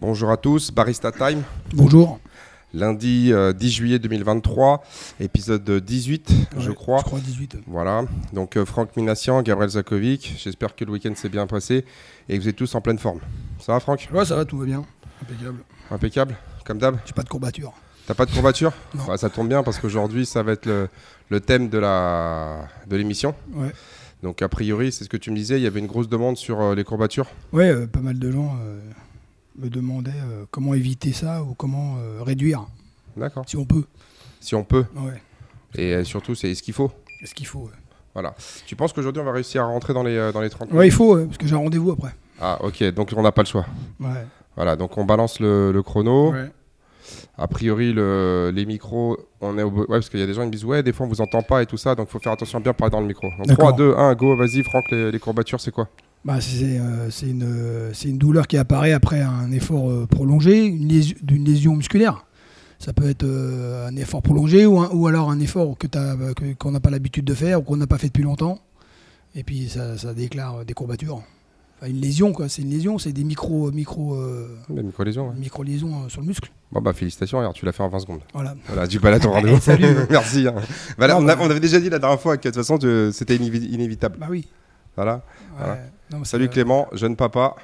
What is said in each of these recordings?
Bonjour à tous, Barista Time. Bonjour. Lundi euh, 10 juillet 2023, épisode 18, je crois. Je crois 18. Voilà, donc euh, Franck Minassian, Gabriel Zakovic. J'espère que le week-end s'est bien passé et que vous êtes tous en pleine forme. Ça va, Franck? Ouais, ça va, tout va bien. Impeccable. Impeccable, comme d'hab? J'ai pas de courbature. T'as pas de courbature? Non. Ouais, Ça tombe bien parce qu'aujourd'hui, ça va être le, le thème de la de l'émission. Ouais. Donc, a priori, c'est ce que tu me disais, il y avait une grosse demande sur euh, les courbatures? Ouais, euh, pas mal de gens euh, me demandaient euh, comment éviter ça ou comment euh, réduire, D'accord. si on peut. Si on peut. Ouais. Et euh, surtout, c'est ce qu'il faut. Est-ce qu'il faut ouais. Voilà. Tu penses qu'aujourd'hui, on va réussir à rentrer dans les, dans les 30 Ouais, il faut, ouais, parce que j'ai un rendez-vous après. Ah, ok, donc on n'a pas le choix. Ouais. Voilà, donc on balance le, le chrono. Ouais. A priori, le- les micros, on est au... Ouais, parce qu'il y a des gens qui me disent, ouais, des fois on vous entend pas et tout ça, donc il faut faire attention à bien parler dans le micro. Donc D'accord. 3, 2, 1, go, vas-y, Franck, les, les courbatures, c'est quoi? Bah, c'est euh, une, une douleur qui apparaît après un effort euh, prolongé, une lésion, d'une lésion musculaire. Ça peut être euh, un effort prolongé ou, un- ou alors un effort que qu'on n'a pas l'habitude de faire ou qu'on n'a pas fait depuis longtemps. Et puis ça, ça déclare des courbatures. Enfin, une lésion, quoi. C'est une lésion, c'est des micro, micro, euh, ouais. micro lésions sur le muscle. Bon, bah félicitations, regarde, tu l'as fait en 20 secondes. Voilà. Voilà, du balade ton rendez-vous. Merci. hein. Voilà, Non, on, a- bah- on avait déjà dit la dernière fois que de toute façon, c'était inévi- inévitable. Bah oui. Voilà. Ouais. Voilà. Non, mais Salut c'est- Clément, jeune papa.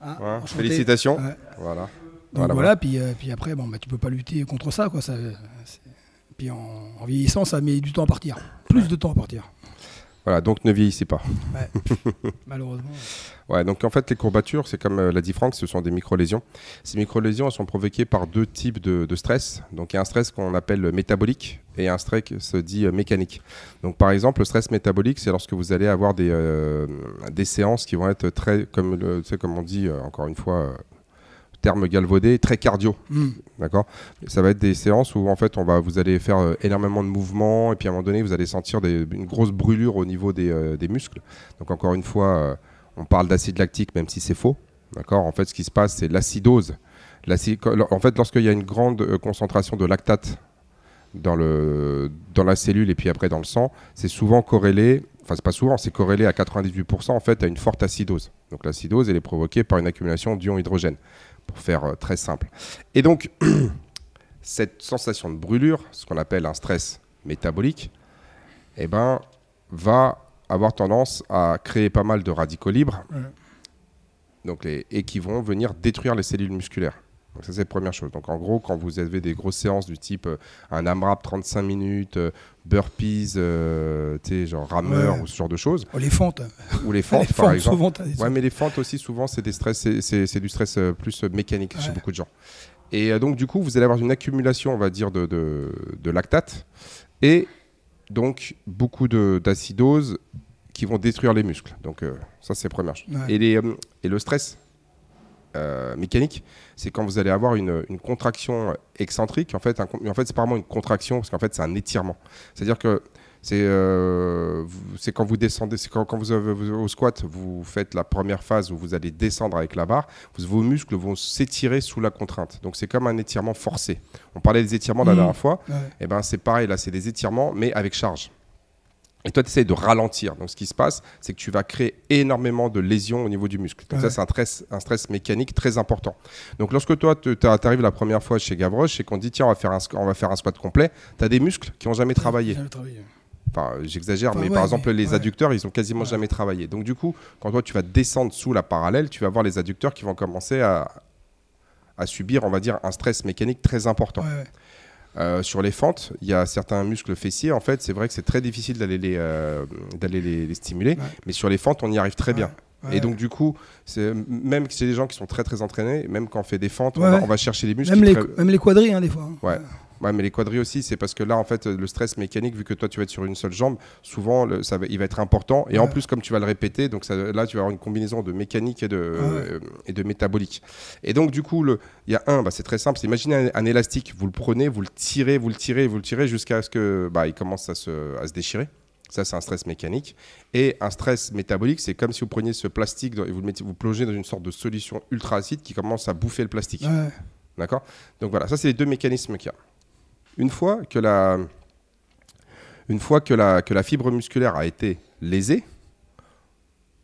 Ah, félicitations. Ouais. Voilà. Donc Voilà, voilà, Puis, euh, puis après, bon, bah, tu peux pas lutter contre ça. Quoi, ça puis en, en vieillissant, ça met du temps à partir. Plus de temps à partir. Voilà, donc ne vieillissez pas. Malheureusement. Ouais, donc en fait, les courbatures, c'est comme euh, l'a dit Franck, ce sont des micro-lésions. Ces micro-lésions, elles sont provoquées par deux types de, de stress. Donc il y a un stress qu'on appelle métabolique et un stress qui se dit euh, mécanique. Donc par exemple, le stress métabolique, c'est lorsque vous allez avoir des, euh, des séances qui vont être très, comme, le, on dit, encore une fois, terme galvaudé, très cardio. Hmm. D'accord? Ça va être des séances où en fait on va, vous allez faire euh, énormément de mouvements et puis à un moment donné vous allez sentir des- une grosse brûlure au niveau des, euh, des muscles. Donc encore une fois, euh, on parle d'acide lactique même si c'est faux. D'accord? En fait ce qui se passe c'est l'acidose. L'aci- En fait lorsqu'il y a une grande concentration de lactate dans, le, dans la cellule et puis après dans le sang, c'est souvent corrélé, enfin c'est pas souvent, c'est corrélé à 98% en fait à une forte acidose. Donc l'acidose elle est provoquée par une accumulation d'ions hydrogène pour faire euh, très simple. Et donc, cette sensation de brûlure, ce qu'on appelle un stress métabolique, eh ben, va avoir tendance à créer pas mal de radicaux libres Ouais. donc les, et qui vont venir détruire les cellules musculaires. Donc ça c'est la première chose. Donc en gros, quand vous avez des grosses séances du type euh, un AMRAP 35 minutes, euh, burpees, euh, tu sais, genre rameur Ouais. ou ce genre de choses, Oh, les fentes. ou les les fentes par fentes, exemple. souvent, Ouais, mais les fentes aussi, souvent, c'est des stress, c'est- du stress euh, plus mécanique chez beaucoup de gens. Et donc, du coup, vous allez avoir une accumulation, on va dire, de, de, de lactate et donc beaucoup de- d'acidose qui vont détruire les muscles. Donc, ça, c'est la première chose. Et, les, et le stress euh, mécanique, c'est quand vous allez avoir une, une contraction excentrique. En fait, un en fait c'est pas vraiment une contraction, parce qu'en fait, c'est un étirement. C'est-à-dire que c'est euh, quand vous descendez, c'est quand, quand vous avez vous- au squat, vous faites la première phase où vous allez descendre avec la barre, vous- vos muscles vont s'étirer sous la contrainte. Donc c'est comme un étirement forcé. On parlait des étirements la dernière fois, Ouais. et ben c'est pareil, là c'est des étirements, mais avec charge. Et toi, tu essayes de ralentir. Donc, ce qui se passe, c'est que tu vas créer énormément de lésions au niveau du muscle. Donc, Ouais. ça, c'est un stress, un stress mécanique très important. Donc, lorsque toi, tu arrives la première fois chez Gavroche et qu'on dit, tiens, on va faire un, on va faire un squat complet, tu as des muscles qui n'ont jamais travaillé. Jamais travaillé. Enfin, j'exagère, Enfin, mais ouais, par exemple, mais- les ouais. adducteurs, ils ont quasiment jamais travaillé. Donc, du coup, quand toi, tu vas descendre sous la parallèle, tu vas voir les adducteurs qui vont commencer à, à subir, on va dire, un stress mécanique très important. Euh, sur les fentes, il y a certains muscles fessiers. En fait, c'est vrai que c'est très difficile d'aller les, euh, d'aller les, les stimuler. Ouais. Mais sur les fentes, on y arrive très bien. Ouais. Et donc, du coup, c'est- même chez des gens qui sont très très entraînés, même quand on fait des fentes, on, va, ouais. on va chercher les muscles. même, les, tra- même les quadrilles, hein, des fois. hein. Ouais. Ouais, mais les quadrilles aussi, c'est parce que là, en fait, le stress mécanique, vu que toi, tu vas être sur une seule jambe, souvent, le- ça va, il va être important. Et en plus, comme tu vas le répéter, donc ça- là, tu vas avoir une combinaison de mécanique et de, Ouais. euh, et de métabolique. Et donc, du coup, il y a un, bah, c'est très simple. c'est Imaginez un, un élastique, vous le prenez, vous le tirez, vous le tirez, vous le tirez jusqu'à ce que bah, il commence à se, à se déchirer. Ça, c'est un stress mécanique. Et un stress métabolique, c'est comme si vous preniez ce plastique et vous le mettez, vous plongez dans une sorte de solution ultra acide qui commence à bouffer le plastique. D'accord? Donc voilà, ça c'est les deux mécanismes qu'il y a. Une fois que la, fois que la, fibre musculaire a été lésée,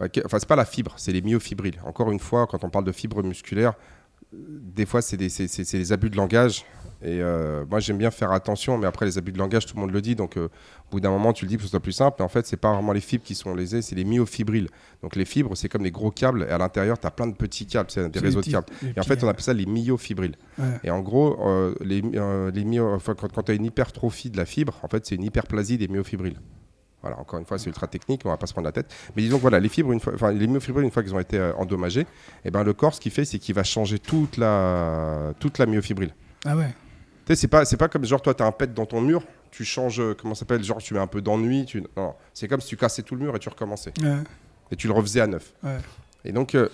enfin c'est pas la fibre, c'est les myofibrilles. Encore une fois, quand on parle de fibre musculaire, des fois, c'est des, des abus de langage. Et euh, moi, j'aime bien faire attention, mais après, les abus de langage, tout le monde le dit. Donc, euh, au bout d'un moment, tu le dis pour que ce soit plus simple. Mais en fait, c'est pas vraiment les fibres qui sont lésées, c'est les myofibrilles. Donc, les fibres, c'est comme des gros câbles. Et à l'intérieur, tu as plein de petits câbles, c'est des réseaux de câbles. Et en fait, on appelle ça les myofibrilles. ouais. Et en gros, euh, les, les myo- enfin, quand, quand tu as une hypertrophie de la fibre, en fait, c'est une hyperplasie des myofibrilles. Voilà, encore une fois, c'est ultra technique, on va pas se prendre la tête. Mais disons que voilà, les fibres, une fois, enfin, les myofibrilles, une fois qu'ils ont été endommagés, et ben, le corps, ce qu'il fait, c'est qu'il va changer toute la, toute la myofibrile. Ah ouais. Tu sais, c'est pas, c'est pas comme genre, toi, tu as un pet dans ton mur, tu changes, euh, comment ça s'appelle, genre, tu mets un peu d'ennui. Tu... Non, c'est comme si tu cassais tout le mur et tu recommençais. Ouais. Et tu le refaisais à neuf. Ouais. Et donc, euh,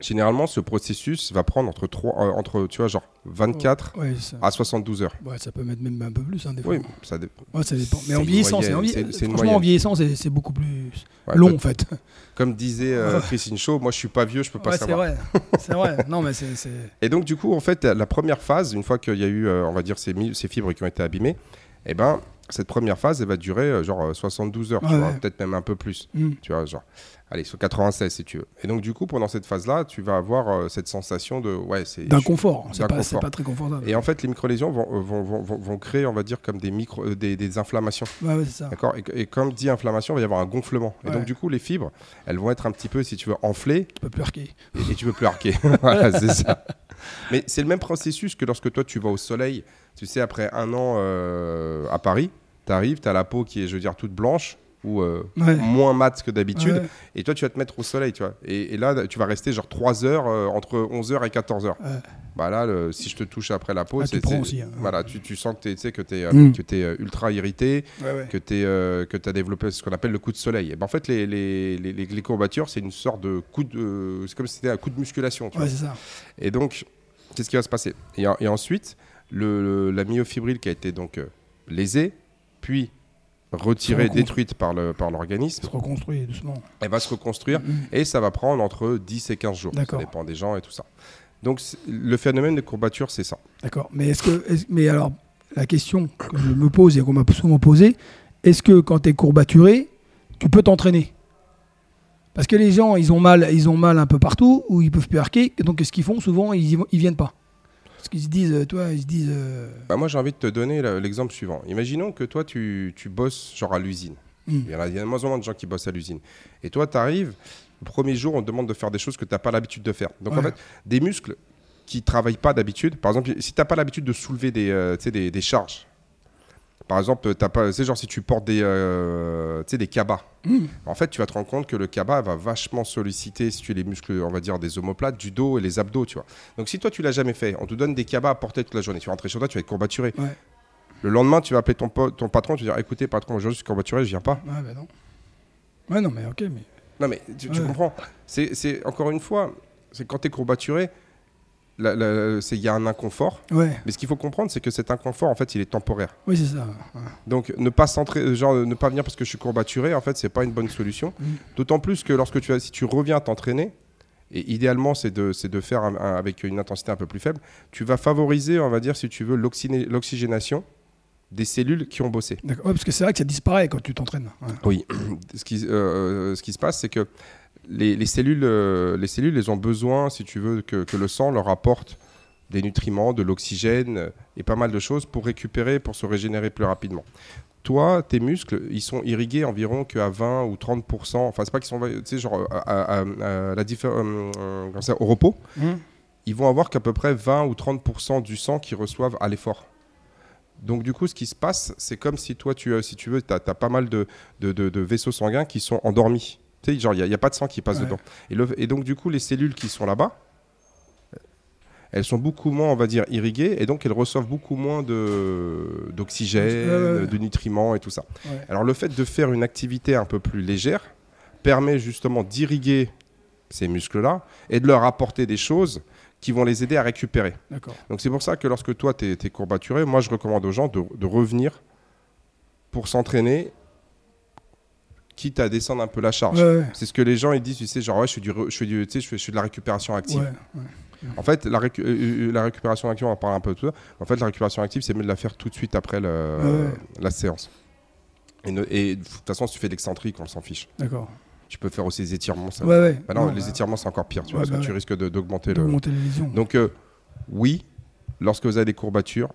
généralement, ce processus va prendre entre, 3, entre tu vois, genre 24 Ouais, ça, à 72 heures. ouais, ça peut mettre même un peu plus, hein, des fois. Oui, ça dé- Ouais, ça dépend. Mais en vieillissant, c'est en moyenne, vieillissant. c'est- Franchement, en vieillissant, beaucoup plus ouais, long, en fait. Comme disait euh, Christine Shaw, moi je suis pas vieux, je peux pas Ouais, c'est savoir. vrai. C'est vrai. Non, mais c'est. c'est- Et donc du coup, en fait, la première phase, une fois qu'il y a eu, euh, on va dire, ces fibres qui ont été abîmées, eh ben, cette première phase, elle va durer euh, genre euh, 72 heures, tu Ouais, vois, ouais. peut-être même un peu plus. Hmm. Tu vois, genre, allez, sur 96 si tu veux. Et donc du coup, pendant cette phase-là, tu vas avoir euh, cette sensation de, ouais, c'est... D'inconfort. C'est pas, très confortable. Et en fait, les micro-lésions vont, euh, vont, vont, vont- vont créer, on va dire, comme des, micro, euh, des, des inflammations. Ouais, ouais, c'est ça. D'accord? Et, et comme dit inflammation, il va y avoir un gonflement. Et donc, du coup, les fibres, elles vont être un petit peu, si tu veux, enflées Tu peux plus arquer. et, et tu peux plus arquer. voilà, c'est ça. Mais c'est le même processus que lorsque toi, tu vas au soleil. Tu sais, après un an euh, à Paris, tu arrives, tu as la peau qui est, je veux dire, toute blanche ou euh, Ouais. moins mate que d'habitude. Ouais, Et toi, tu vas te mettre au soleil, tu vois. Et, et là, tu vas rester genre 3 heures, euh, entre 11h et 14h. ouais. Bah là, le- si je te touche après la peau, Ah, tu c'est... c'est- aussi, hein. Voilà, tu, tu sens que tu sais que tu es, Mm. ultra irrité, que tu as développé ce qu'on appelle le coup de soleil. Et ben, en fait, les, les, les, les- courbatures, c'est une sorte de coup de. C'est comme si c'était un coup de musculation. tu Ouais, vois. c'est ça. Et donc, qu'est-ce qui va se passer et, en- et ensuite, le, le- la myofibrile qui a été donc euh, lésée, puis retirée, détruite par le- par l'organisme, se reconstruit doucement. elle va se reconstruire Mm. et ça va prendre entre 10 et 15 jours. Ça dépend des gens et tout ça. Donc, le phénomène de courbature, c'est ça. D'accord. Mais est-ce que. est-ce- mais alors, la question que je me pose et qu'on m'a souvent posée, est-ce que quand tu es courbaturé, tu peux t'entraîner? Parce que les gens, ils ont mal, ils ont mal un peu partout, ou ils peuvent plus arquer, donc ce qu'ils font souvent, ils, ils viennent pas. Parce qu'ils se disent, euh, toi, ils se disent. euh, Bah, moi, j'ai envie de te donner le- l'exemple suivant. Imaginons que toi, tu, tu bosses genre à l'usine. Hmm. Il y a, il y a de moins en moins de gens qui bossent à l'usine. Et toi, tu arrives, le premier jour, on te demande de faire des choses que tu n'as pas l'habitude de faire. Donc, en fait, des muscles qui travaillent pas d'habitude, par exemple, si tu n'as pas l'habitude de soulever des, euh, des, des charges, par exemple, t'as pas, c'est genre si tu portes des, euh, des cabas, Hmm. en fait, tu vas te rendre compte que le cabas va vachement solliciter, si tu les muscles, on va dire, des omoplates, du dos et les abdos, tu vois. Donc, si toi, tu l'as jamais fait, on te donne des cabas à porter toute la journée, tu vas rentrer chez toi, tu vas être courbaturé. Ouais. Le lendemain, tu vas appeler ton, ton patron, tu vas dire, écoutez, patron, aujourd'hui, je suis courbaturé, je viens pas. Ouais, ben non. Ouais, non, mais ok, mais. Non, mais tu, comprends. C'est, encore une fois, c'est quand tu es courbaturé, il y a un inconfort. Ouais, Mais ce qu'il faut comprendre, c'est que cet inconfort, en fait, il est temporaire. oui, c'est ça. Ouais. Donc, ne pas s'entra- genre, ne pas venir parce que je suis courbaturé, en fait, c'est pas une bonne solution. Mm. D'autant plus que lorsque tu, si tu reviens t'entraîner, et idéalement, c'est de, c'est de faire un- un- avec une intensité un peu plus faible, tu vas favoriser, on va dire, si tu veux, l'oxygénation des cellules qui ont bossé. D'accord. Ouais, parce que c'est vrai que ça disparaît quand tu t'entraînes. Oui. ce, qui, euh, ce qui se passe, c'est que les, les cellules, euh, les cellules, elles ont besoin, si tu veux, que, que le sang leur apporte des nutriments, de l'oxygène et pas mal de choses pour récupérer, pour se régénérer plus rapidement. Toi, tes muscles, ils sont irrigués environ qu'à 20 ou 30%. Enfin, c'est pas qu'ils sont, tu sais, genre, à, à- à- à la euh, euh, comme ça, au repos, Hum. ils vont avoir qu'à peu près 20 ou 30% du sang qu'ils reçoivent à l'effort. Donc du coup, ce qui se passe, c'est comme si toi, tu, euh, si tu veux, tu as, pas mal de, de- de- de vaisseaux sanguins qui sont endormis. Tu sais, genre, il n'y a, pas de sang qui passe Ouais. dedans. Et, le- et donc du coup, les cellules qui sont là-bas, elles sont beaucoup moins, on va dire, irriguées, et donc elles reçoivent beaucoup moins de- d'oxygène, ouais, ouais. de nutriments et tout ça. Ouais. Alors le fait de faire une activité un peu plus légère permet justement d'irriguer ces muscles-là et de leur apporter des choses qui vont les aider à récupérer. Donc c'est pour ça que lorsque toi, tu es, courbaturé, moi je recommande aux gens de, de revenir pour s'entraîner, quitte à descendre un peu la charge. Ouais, ouais. C'est ce que les gens ils disent, tu sais, genre ouais, je fais, du, je fais, du, tu sais, je fais, je fais de la récupération active. Ouais. En fait, la, récu- euh, euh, la récupération active, on en parle un peu de tout ça. En fait, la récupération active, c'est mieux de la faire tout de suite après le- la séance. Et, ne- et de toute façon, si tu fais de l'excentrique, on s'en fiche. D'accord. Tu peux faire aussi des étirements. Ça. Ouais. Bah non, Non, les bah, étirements, c'est encore pire, tu vois, Ouais, parce que bah tu risques d'augmenter le. d'augmenter les lésions. Donc, euh, oui, lorsque vous avez des courbatures,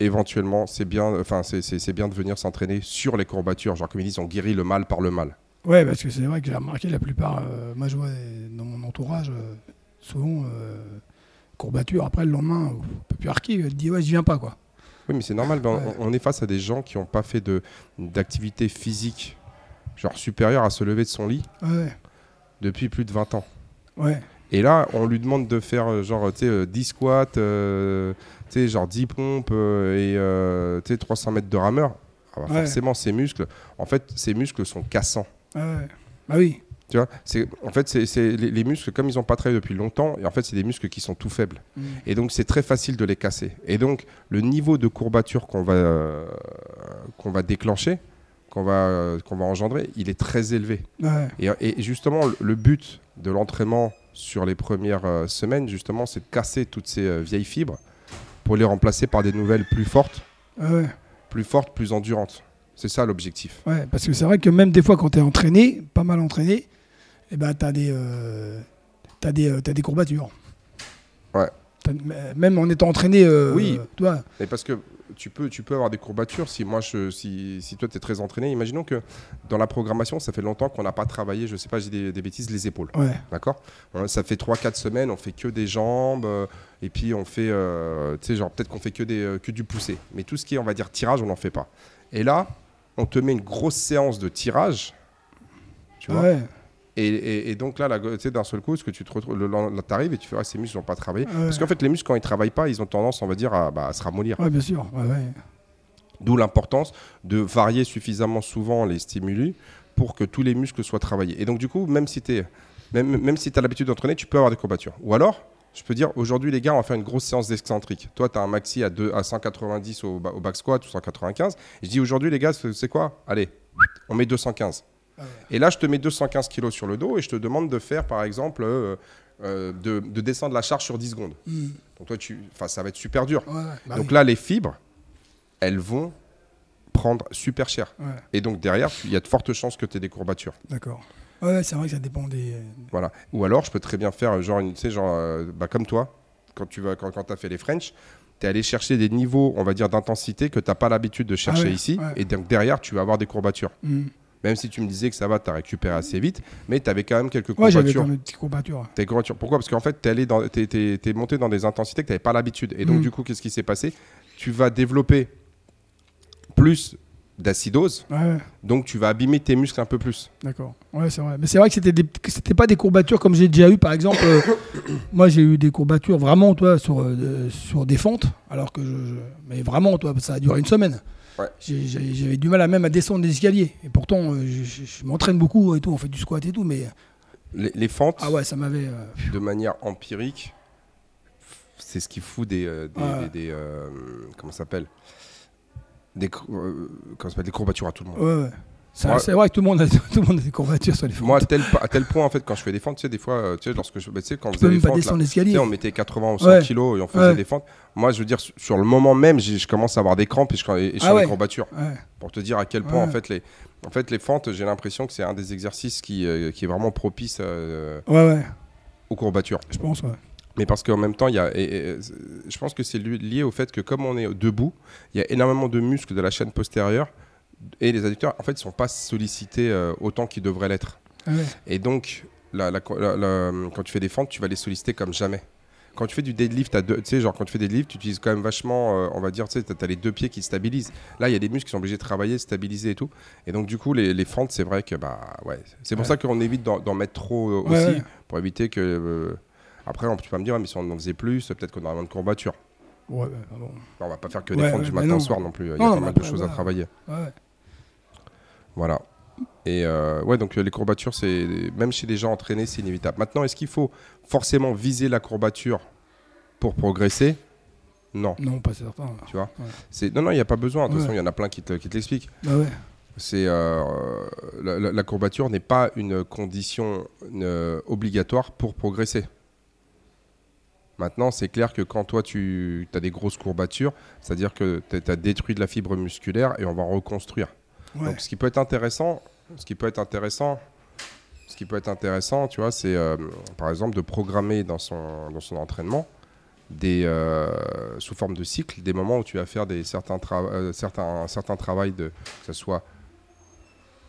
éventuellement, c'est bien, enfin, c'est- bien de venir s'entraîner sur les courbatures. Genre, comme ils disent, on guérit le mal par le mal. Ouais, parce que c'est vrai que j'ai remarqué la plupart, euh, moi je vois dans mon entourage, euh, souvent euh, courbature, après le lendemain, on peut plus arquer, elle dit ouais, je viens pas quoi. Oui, mais c'est normal. ben, Ouais. on, on est face à des gens qui n'ont pas fait de- d'activité physique, genre supérieure à se lever de son lit Ouais, depuis plus de 20 ans. ouais, Et là, on lui demande de faire euh, genre, tu sais, euh, 10 squats, tu sais, genre 10 pompes euh, et euh, tu sais, 300 mètres de rameur. Ah bah, Ouais. Forcément, ces muscles, en fait, ces muscles sont cassants. ouais. Bah oui, Tu vois, c'est en fait c'est c'est- les, les muscles comme ils n'ont pas travaillé depuis longtemps et en fait c'est des muscles qui sont tout faibles Mm. et donc c'est très facile de les casser et donc le niveau de courbature qu'on va euh, qu'on va déclencher qu'on va euh, qu'on va engendrer il est très élevé ouais, et, et justement le- but de l'entraînement sur les premières euh, semaines justement c'est de casser toutes ces euh, vieilles fibres pour les remplacer par des nouvelles plus fortes ouais, plus fortes plus endurantes c'est ça l'objectif ouais, parce que c'est vrai que même des fois quand tu es entraîné, pas mal entraîné, et ben t'as des, euh, t'as des, euh, t'as des courbatures. Ouais. Même en étant entraîné, euh, Oui. tu Mais parce que tu peux, tu peux avoir des courbatures si moi je, si, si toi tu es très entraîné. Imaginons que dans la programmation, ça fait longtemps qu'on n'a pas travaillé, je sais pas, j'ai des, des bêtises, les épaules. ouais, D'accord? Euh, Ça fait 3-4 semaines, on fait que des jambes, euh, et puis on fait, euh, tu sais, genre peut-être qu'on fait que, des, euh, que du poussé. Mais tout ce qui est, on va dire, tirage, on n'en fait pas. Et là, on te met une grosse séance de tirage, tu vois? ouais, Et, et- et donc là, là, tu sais, d'un seul coup, ce que tu te retrouves, t'arrives et tu fais, ah, ces muscles n'ont pas travaillé. Ouais. Parce qu'en fait, les muscles, quand ils travaillent pas, ils ont tendance, on va dire, à, bah, à se ramollir. ouais, bien sûr, ouais, ouais. D'où l'importance de varier suffisamment souvent les stimuli pour que tous les muscles soient travaillés. Et donc, du coup, même si tu même, même si as l'habitude d'entraîner, tu peux avoir des courbatures. Ou alors, je peux dire, aujourd'hui, les gars, on va faire une grosse séance d'excentrique. Toi, tu as un maxi à, 2, à 190 au, au back squat ou 195. Je dis, aujourd'hui, les gars, c'est quoi? Allez, on met 215. Ah ouais. Et là, je te mets 215 kilos sur le dos et je te demande de faire, par exemple, euh, euh, de, de descendre la charge sur 10 secondes. Mm. Donc, toi, tu, ça va être super dur. Ouais, bah Donc oui. là, les fibres, elles vont prendre super cher. Et donc derrière, il y a de fortes chances que tu aies des courbatures. d'accord. Ouais, c'est vrai que ça dépend des. Voilà. Ou alors, je peux très bien faire, genre, une, tu sais, genre euh, bah, comme toi, quand tu vas, quand, quand as fait les French, tu es allé chercher des niveaux, on va dire, d'intensité que tu n'as pas l'habitude de chercher Ah ouais, ici. ouais. Et donc derrière, tu vas avoir des courbatures. Mm. Même si tu me disais que ça va, tu as récupéré assez vite, mais tu avais quand même quelques Ouais, courbatures. quand petites des courbatures. Pourquoi? Parce qu'en fait, tu es, es, monté dans des intensités que tu n'avais pas l'habitude. Et donc, Mm. du coup, qu'est-ce qui s'est passé? Tu vas développer plus d'acidose, Ouais, donc tu vas abîmer tes muscles un peu plus. D'accord. Ouais, c'est vrai. Mais c'est vrai que c'était des... c'était pas des courbatures comme j'ai déjà eu, par exemple. euh, moi, j'ai eu des courbatures vraiment, toi, sur, euh, sur des fentes, alors que je, je- mais vraiment, toi, ça a duré une semaine. Ouais. J'avais du mal à même à descendre des escaliers. Et pourtant, euh, je, je- je m'entraîne beaucoup et tout. On fait du squat et tout, mais Les, les fentes, ah ouais, ça m'avait. euh, de manière empirique, c'est ce qui fout des, euh, des, Ouais. des- des, euh, comment ça s'appelle? Des, euh, comment s'appelle? Des courbatures à tout le monde. ouais, ouais. Ça- C'est vrai que tout le monde a tout le monde a des courbatures sur les fentes. Moi, à tel, à tel point, en fait, quand je fais des fentes, tu sais, des fois, euh, tu sais, lorsque je, bah, tu sais, quand tu pas fentes, là, tu sais, on mettait 80 ou 100 Ouais. kilos et on faisait Ouais. des fentes. Moi, je veux dire, sur- le moment même, je commence à avoir des crampes et je, et je Ah les courbatures. Pour te dire à quel point, en fait, les, en fait, les fentes, j'ai l'impression que c'est un des exercices qui, euh, qui est vraiment propice euh, aux courbatures. je pense. Ouais. Mais parce qu'en même temps, il y a, et- et- et- je pense que c'est li- lié au fait que comme on est debout, il y a énormément de muscles de la chaîne postérieure et les adducteurs, en fait, ne sont pas sollicités euh, autant qu'ils devraient l'être. Ouais. Et donc, la- la- la- la- quand tu fais des fentes, tu vas les solliciter comme jamais. Quand tu fais du deadlift, tu sais, genre quand tu fais des deadlift, tu utilises quand même vachement, euh, on va dire, tu sais, as les deux pieds qui stabilisent. Là, il y a des muscles qui sont obligés de travailler, de stabiliser et tout. Et donc, du coup, les, les fentes, c'est vrai que, bah, ouais. C'est pour Ouais. ça qu'on évite d'en mettre trop euh, Ouais, aussi, pour éviter que. euh, après, on, tu vas me dire, ouais, mais si on en faisait plus, peut-être qu'on aurait moins de courbatures. Ouais, ouais, bon. On va pas faire que des fentes du matin au soir non plus. Il y a pas mal de choses à travailler. Ouais, ouais. Voilà. Et euh, ouais, donc euh, les courbatures, c'est même chez les gens entraînés, c'est inévitable. Maintenant, est-ce qu'il faut forcément viser la courbature pour progresser? Non, Non, pas certain. tu vois? Ouais. C'est non, non, il n'y a pas besoin. De toute Ouais. façon, il y en a plein qui te, qui te l'expliquent. Bah ouais. C'est euh, la, la- la courbature n'est pas une condition euh, obligatoire pour progresser. Maintenant, c'est clair que quand toi tu as des grosses courbatures, c'est-à-dire que tu as détruit de la fibre musculaire et on va reconstruire. Ouais. Donc, ce qui peut être intéressant, ce qui peut être intéressant, ce qui peut être intéressant, tu vois, c'est euh, par exemple de programmer dans son, dans son entraînement des, euh, sous forme de cycle des moments où tu vas faire des, certains, tra- euh, certains, certains travail de, que ce soit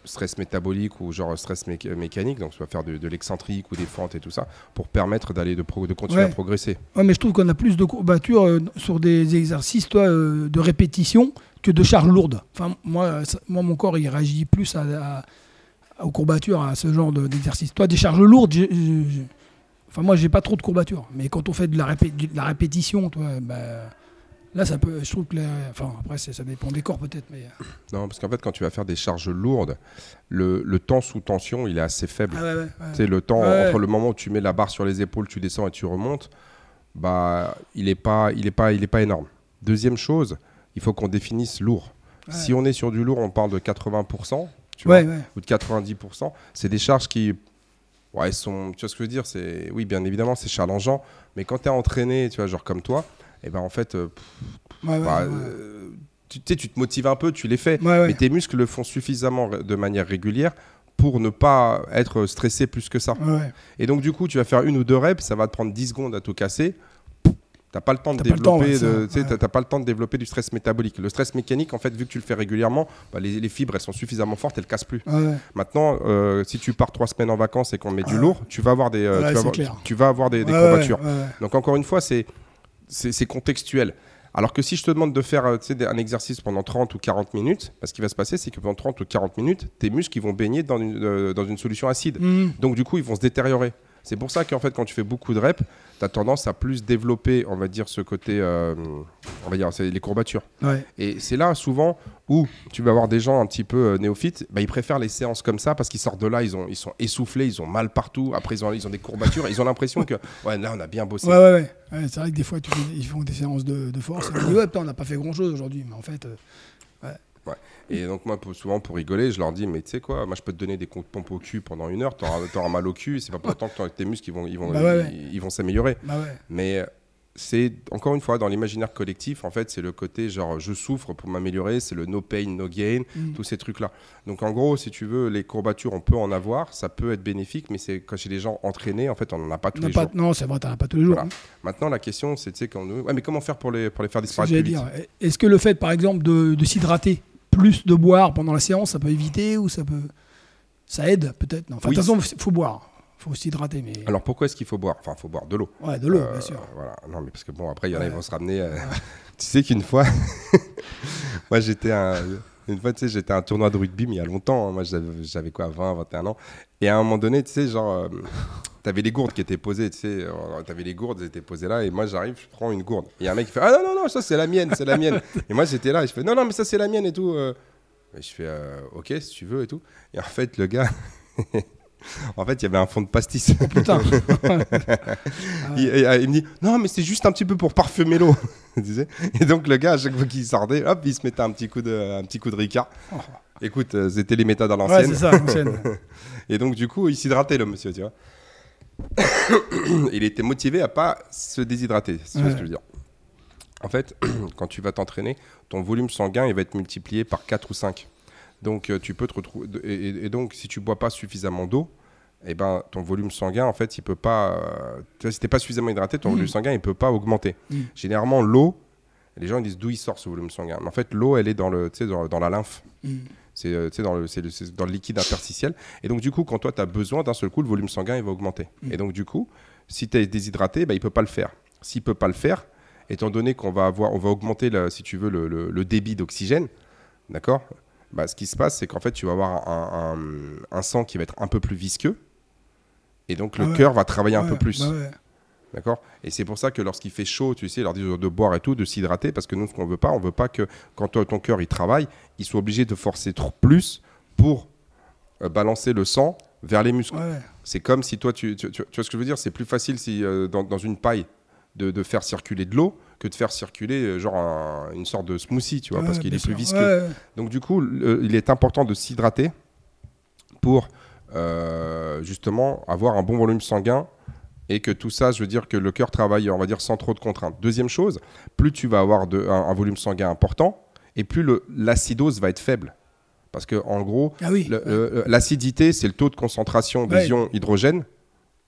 stress métabolique ou genre stress mé- mécanique, donc tu vas faire de, de l'excentrique ou des fentes et tout ça, pour permettre d'aller de, de continuer Ouais. à progresser. Ouais, mais je trouve qu'on a plus de courbatures euh, sur des exercices toi, euh, de répétition que de charges lourdes. Enfin, moi, ça- moi, mon corps, il réagit plus à, à- aux courbatures, à ce genre de- d'exercice. Toi, des charges lourdes, j'ai- j'ai- j'ai- enfin, moi, j'ai pas trop de courbatures. Mais quand on fait de la, répé- de la répétition, toi, bah, là, ça peut. Je trouve que. enfin, après, c'est- ça dépend des corps peut-être, mais. euh, Non, parce qu'en fait, quand tu vas faire des charges lourdes, le, le temps sous tension, il est assez faible. Ah ouais, ouais, ouais. Tu sais, le temps entre le moment où tu mets la barre sur les épaules, tu descends et tu remontes, bah, il n'est pas, il est pas, il est pas énorme. Deuxième chose, il faut qu'on définisse lourd. Si on est sur du lourd, on parle de 80%, tu vois, ou de 90%. C'est des charges qui, ouais, sont, tu vois ce que je veux dire C'est, oui, bien évidemment, c'est challengeant, mais quand tu es entraîné, tu vois, genre comme toi, et ben en fait, euh, pff, Ouais, ouais, bah, ouais. euh, tu tu te motives un peu, tu les fais, Ouais, ouais. mais tes muscles le font suffisamment de manière régulière pour ne pas être stressé plus que ça. Ouais, ouais. Et donc, du coup, tu vas faire une ou deux reps, ça va te prendre 10 secondes à tout casser. T'as pas le temps de développer, ouais, de- ouais. pas le temps de développer du stress métabolique. Le stress mécanique, en fait, vu que tu le fais régulièrement, bah, les, les fibres elles sont suffisamment fortes, elles cassent plus. Ouais, ouais. Maintenant, euh, si tu pars trois semaines en vacances et qu'on met du lourd, tu vas avoir des, euh, Ouais, tu vas avoir, tu vas avoir des, des Ouais, courbatures. ouais, ouais. Donc encore une fois, c'est c'est contextuel. Alors que si je te demande de faire euh, un exercice pendant 30 ou 40 minutes, bah, ce qui va se passer, c'est que pendant 30 ou 40 minutes, tes muscles ils vont baigner dans une, euh, dans une solution acide. Mhm. Donc du coup, ils vont se détériorer. C'est pour ça qu'en fait, quand tu fais beaucoup de reps, tu as tendance à plus développer, on va dire, ce côté, euh, on va dire, c'est les courbatures. Ouais. Et c'est là souvent où tu vas avoir des gens un petit peu euh, néophytes, bah, ils préfèrent les séances comme ça parce qu'ils sortent de là, ils, ont, ils sont essoufflés, ils ont mal partout, après ils ont, ils ont des courbatures, ils ont l'impression que ouais, là on a bien bossé. Ouais, ouais, ouais. Ouais, c'est vrai que des fois, tu ils font des séances de, de force. Et on dit, ouais, putain, on n'a pas fait grand chose aujourd'hui. Mais en fait, euh, Et donc moi pour- souvent pour rigoler, je leur dis mais tu sais quoi, moi je peux te donner des coups de pompe au cul pendant une heure, t'auras auras mal au cul, c'est pas pourtant que tes muscles ils vont, ils vont, Bah ouais, ouais. ils- vont s'améliorer. bah ouais. Mais euh, c'est encore une fois dans l'imaginaire collectif, en fait, c'est le côté genre je souffre pour m'améliorer, c'est le no pain no gain, Mm. tous ces trucs là. Donc en gros, si tu veux, les courbatures, on peut en avoir, ça peut être bénéfique, mais c'est quand chez les gens entraînés, en fait, on n'en a pas tous On les pas- jours. non, c'est vrai, t'en as pas tous les jours. Voilà. hein. Maintenant, la question, c'est tu sais quand nous, ouais, mais comment faire pour les pour les faire disparaître plus vite. Est-ce que le fait, par exemple, de, de s'hydrater, plus de boire pendant la séance, ça peut éviter ou ça peut. Ça aide peut-être Non. Enfin, Oui. de toute façon, il faut boire. Il faut s'hydrater. Mais... Alors pourquoi est-ce qu'il faut boire? Enfin, il faut boire de l'eau. ouais, de l'eau, Euh, bien sûr. Voilà. Non, mais parce que bon, après, il y en a, Ouais. ils vont se ramener. euh, tu sais qu'une fois, moi, j'étais un. Une fois, tu sais, j'étais à un tournoi de rugby, mais il y a longtemps. hein. Moi, j'avais j'avais quoi, 20, 21 ans. Et à un moment donné, tu sais, genre, euh, t'avais les gourdes qui étaient posées, tu sais, euh, t'avais les gourdes, elles étaient posées là. Et moi, j'arrive, je prends une gourde. Et il un mec qui fait Ah non, non, non, ça, c'est la mienne, c'est la mienne. et moi, j'étais là, et je fais Non, non, mais ça, c'est la mienne et tout. euh. Et je fais euh, Ok, si tu veux et tout. Et en fait, le gars. En fait, il y avait un fond de pastis. Putain. Il, et, euh, il me dit non mais c'est juste un petit peu pour parfumer l'eau et donc le gars à chaque fois qu'il sortait hop il se mettait un petit coup de un petit coup de ricard Oh. écoute c'était les méthodes à ouais, l'ancienne c'est ça, l'ancienne. et donc du coup il s'hydratait le monsieur tu vois il était motivé à pas se déshydrater si tu vois Ouais. ce que je veux dire en fait quand tu vas t'entraîner ton volume sanguin il va être multiplié par 4 ou 5 donc euh, tu peux te retrouver et, donc si tu bois pas suffisamment d'eau eh ben, ton volume sanguin, en fait, il peut pas. euh, tu vois, si t'es pas suffisamment hydraté, ton Mm. volume sanguin, il peut pas augmenter. Mm. Généralement, l'eau, les gens ils disent d'où il sort ce volume sanguin. Mais en fait, l'eau, elle est dans, le, dans, dans la lymphe. Mm. C'est euh, dans, le, c'est le- dans le liquide interstitiel. Et donc, du coup, quand toi, tu as besoin d'un seul coup, le volume sanguin, il va augmenter. Mm. Et donc, du coup, si tu es déshydraté, bah, il peut pas le faire. S'il peut pas le faire, étant donné qu'on va avoir, on va augmenter, si tu veux, le, le- le débit d'oxygène, d'accord bah, Ce qui se passe, c'est qu'en fait, tu vas avoir un, un- un sang qui va être un peu plus visqueux. Et donc, le Ah ouais. cœur va travailler un Ouais, peu plus. bah ouais. D'accord? Et c'est pour ça que lorsqu'il fait chaud, tu sais, leur dit de boire et tout, de s'hydrater, parce que nous, ce qu'on veut pas, on veut pas que quand ton cœur il travaille, il soit obligé de forcer trop plus pour euh, balancer le sang vers les muscles. Ouais. C'est comme si toi, tu, tu, tu- tu vois ce que je veux dire? C'est plus facile si euh, dans, dans une paille de, de faire circuler de l'eau que de faire circuler euh, genre un- une sorte de smoothie, tu vois, Ouais, parce qu'il est plus visqueux. Ouais. Donc du coup, il est important de s'hydrater pour justement avoir un bon volume sanguin et que tout ça, je veux dire que le cœur travaille, on va dire, sans trop de contraintes. Deuxième chose, plus tu vas avoir de, un, un volume sanguin important et plus l'acidose va être faible. Parce que en gros, Ah oui. l'acidité, c'est le taux de concentration des Ouais. ions hydrogène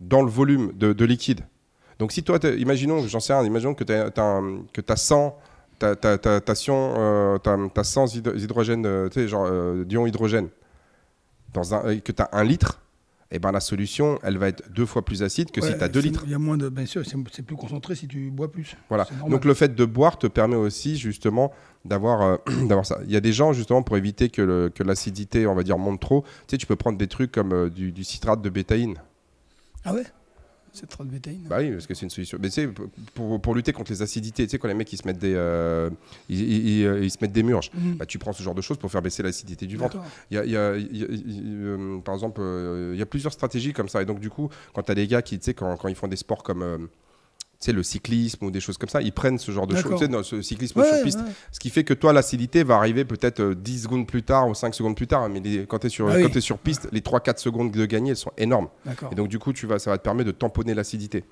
dans le volume de, de liquide. Donc si toi, imaginons, j'en sais rien, imaginons que tu as, 100, t'as- t'as- t'as- t'as 100, euh, t'as- t'as 100 hyd- hydrogène, tu sais, genre euh, d'ions hydrogène, dans un, que tu as 1 litre, et ben la solution, elle va être deux fois plus acide que si tu as 2 c'est- litres. Il y a moins de. Bien sûr, c'est plus concentré si tu bois plus. Voilà. Donc le fait de boire te permet aussi justement d'avoir euh, d'avoir ça. Il y a des gens justement pour éviter que l'acidité, on va dire, monte trop. Tu sais, tu peux prendre des trucs comme euh, du, du citrate de bétaïne. Ah ouais? C'est trop de bétaïne. Bah oui, parce que c'est une solution. Mais tu sais, pour, pour lutter contre les acidités, tu sais, quand les mecs ils se mettent des euh, ils, ils- ils, euh, ils se mettent des murges. Mhm. Bah, tu prends ce genre de choses pour faire baisser l'acidité du ventre. Il y a, il y a- y euh, par exemple, euh, il y a plusieurs stratégies comme ça. Et donc, du coup, quand tu as des gars qui, tu sais, quand, quand ils font des sports comme sais, le cyclisme ou des choses comme ça, ils prennent ce genre de choses, D'accord. tu sais, dans ce cyclisme Ouais, sur piste. ouais. Ce qui fait que toi, l'acidité va arriver peut-être euh, 10 secondes plus tard ou 5 secondes plus tard. Mais les- quand tu es, sur, Ah oui. t'es sur piste, les 3-4 secondes de gagner, elles sont énormes. Et donc, du coup, tu vas, ça va te permettre de tamponner l'acidité.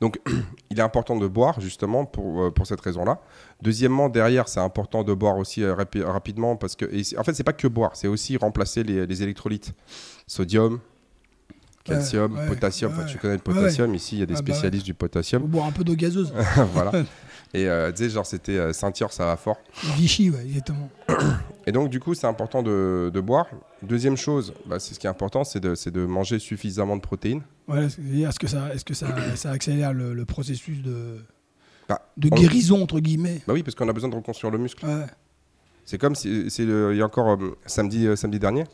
Donc, il est important de boire, justement, pour, euh, pour cette raison-là. Deuxièmement, derrière, c'est important de boire aussi euh, rapi- rapidement parce que, et en fait, c'est pas que boire, c'est aussi remplacer les, les électrolytes. Sodium, calcium, Ouais, ouais, potassium. Enfin, ouais. tu connais le Ouais, ouais. potassium. Ici, il y a des Ah bah ouais. spécialistes du potassium. boire un peu d'eau gazeuse. voilà. Et euh, tu sais, genre, c'était euh, Saint-Cyr, ça va fort. Vichy, ouais, exactement. Et donc, du coup, c'est important de, de boire. Deuxième chose, bah, c'est ce qui est important, c'est de, de manger suffisamment de protéines. C'est-à-dire, est-ce que ça, est-ce que ça, ça accélère le, le processus de, Bah, de on- guérison entre guillemets? Bah oui, parce qu'on a besoin de reconstruire le muscle. Ouais. C'est comme si, c'est le- il y a encore euh, samedi, euh, samedi dernier?